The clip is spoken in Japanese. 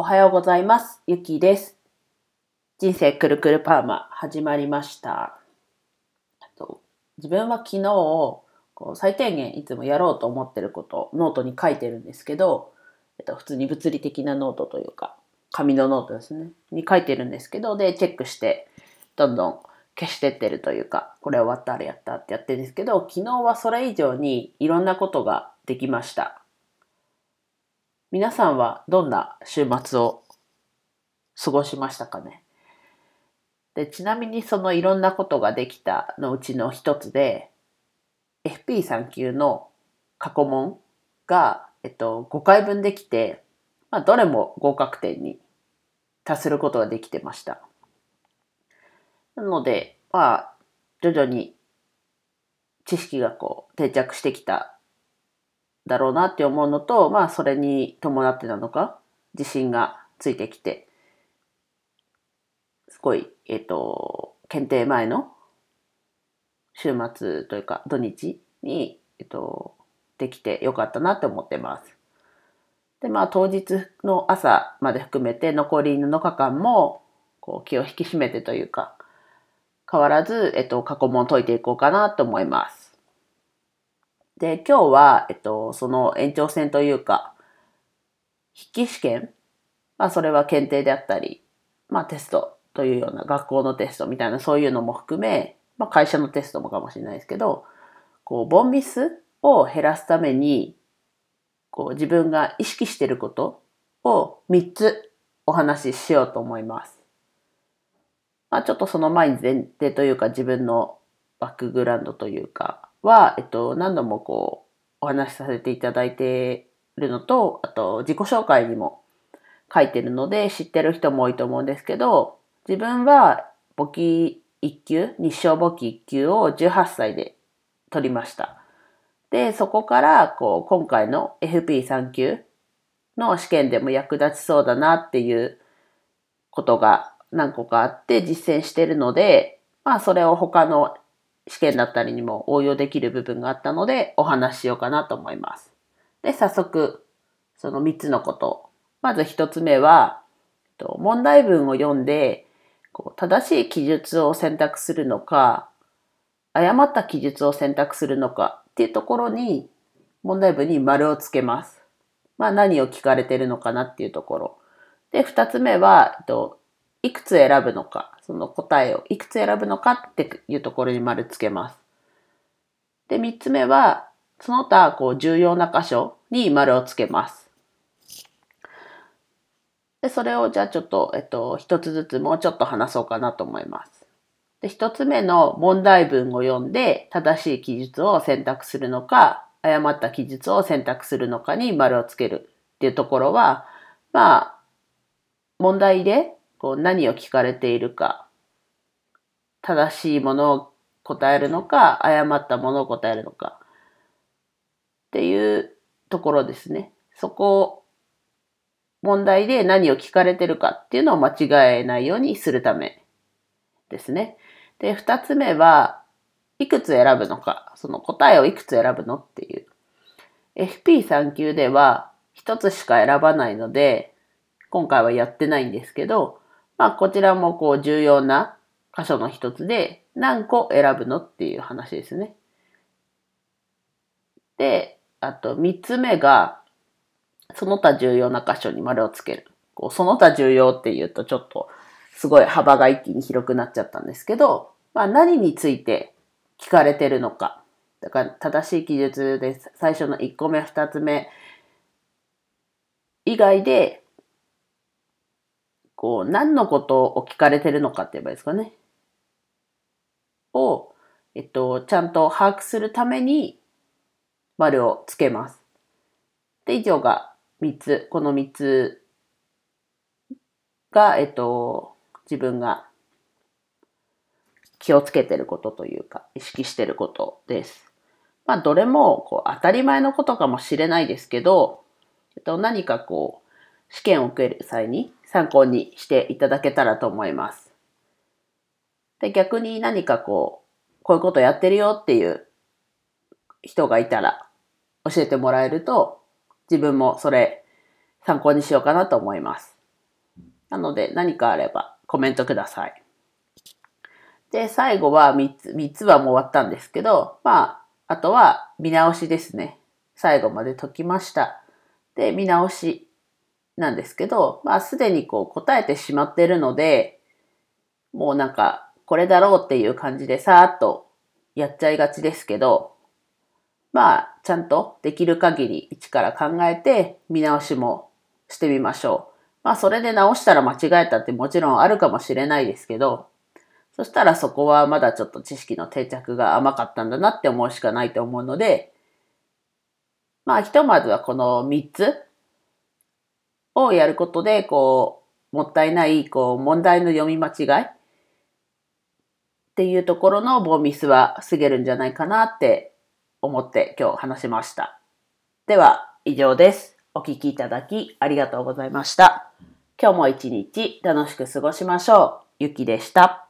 おはようございます。ゆきです。人生くるくるパーマ始まりました。自分は昨日こう最低限いつもやろうと思ってることをノートに書いてるんですけど、えっと、普通に物理的なノートというか紙のノートですねに書いてるんですけどでチェックしてどんどん消してってるというかこれ終わったあれやったってやってるんですけど昨日はそれ以上にいろんなことができました。皆さんはどんな週末を過ごしましたかね？でちなみにそのいろんなことができたのうちの一つで FP3 級の過去問が、えっと、5回分できて、まあ、どれも合格点に達することができてました。なので、まあ、徐々に知識がこう定着してきただろうなって思うのと、まあそれに伴ってなのか、自信がついてきて、すごい、えっ、と、検定前の週末というか土日に、えっ、と、できてよかったなって思ってます。で、まあ当日の朝まで含めて残り7日間も、こう気を引き締めてというか、変わらず、えっ、と、過去問を解いていこうかなと思います。で、今日は、えっと、その延長戦というか、筆記試験、まあ、それは検定であったり、まあ、テストというような学校のテストみたいな、そういうのも含め、まあ、会社のテストもかもしれないですけど、こう、ボンミスを減らすために、こう、自分が意識していることを3つお話ししようと思います。まあ、ちょっとその前に前提というか、自分のバックグラウンドというか、は、えっと、何度もこう、お話しさせていただいているのと、あと、自己紹介にも書いてるので、知ってる人も多いと思うんですけど、自分は簿記1級、日照簿記1級を18歳で取りました。で、そこから、こう、今回の FP3 級の試験でも役立ちそうだなっていうことが何個かあって実践してるので、まあ、それを他の試験だったりにも応用できる部分があったのでお話ししようかなと思います。で、早速、その3つのこと。まず1つ目は、問題文を読んで、こう正しい記述を選択するのか、誤った記述を選択するのかっていうところに、問題文に丸をつけます。まあ何を聞かれてるのかなっていうところ。で、2つ目は、いくつ選ぶのか、その答えをいくつ選ぶのかっていうところに丸つけます。で、三つ目は、その他、こう、重要な箇所に丸をつけます。で、それをじゃあちょっと、えっと、一つずつもうちょっと話そうかなと思います。で、一つ目の問題文を読んで、正しい記述を選択するのか、誤った記述を選択するのかに丸をつけるっていうところは、まあ、問題でこう何を聞かれているか、正しいものを答えるのか、誤ったものを答えるのか、っていうところですね。そこを、問題で何を聞かれてるかっていうのを間違えないようにするためですね。で、二つ目は、いくつ選ぶのか、その答えをいくつ選ぶのっていう。FP3 級では一つしか選ばないので、今回はやってないんですけど、まあこちらもこう重要な箇所の一つで何個選ぶのっていう話ですね。で、あと三つ目がその他重要な箇所に丸をつける。こうその他重要っていうとちょっとすごい幅が一気に広くなっちゃったんですけど、まあ何について聞かれてるのか。だから正しい記述です最初の1個目、2つ目以外でこう、何のことを聞かれてるのかって言えばいいですかね。を、えっと、ちゃんと把握するために、丸をつけます。で、以上が3つ、この3つが、えっと、自分が気をつけてることというか、意識してることです。まあ、どれも、こう、当たり前のことかもしれないですけど、えっと、何かこう、試験を受ける際に参考にしていただけたらと思います。で、逆に何かこう、こういうことやってるよっていう人がいたら教えてもらえると、自分もそれ参考にしようかなと思います。なので何かあればコメントください。で、最後は3つ、3つはもう終わったんですけど、まあ、あとは見直しですね。最後まで解きました。で、見直しなんですけど、まあ、すでにこう答えてしまってるので、もうなんか、これだろうっていう感じでさーっとやっちゃいがちですけど、まあ、ちゃんとできる限り一から考えて見直しもしてみましょう。まあ、それで直したら間違えたってもちろんあるかもしれないですけど、そしたらそこはまだちょっと知識の定着が甘かったんだなって思うしかないと思うので、まあ、ひとまずはこの3つをやることで、こう、もったいない、こう、問題の読み間違いっていうところのボーミスは防げるんじゃないかなって思って今日話しました。では、以上です。お聴きいただきありがとうございました。今日も一日楽しく過ごしましょう。ゆきでした。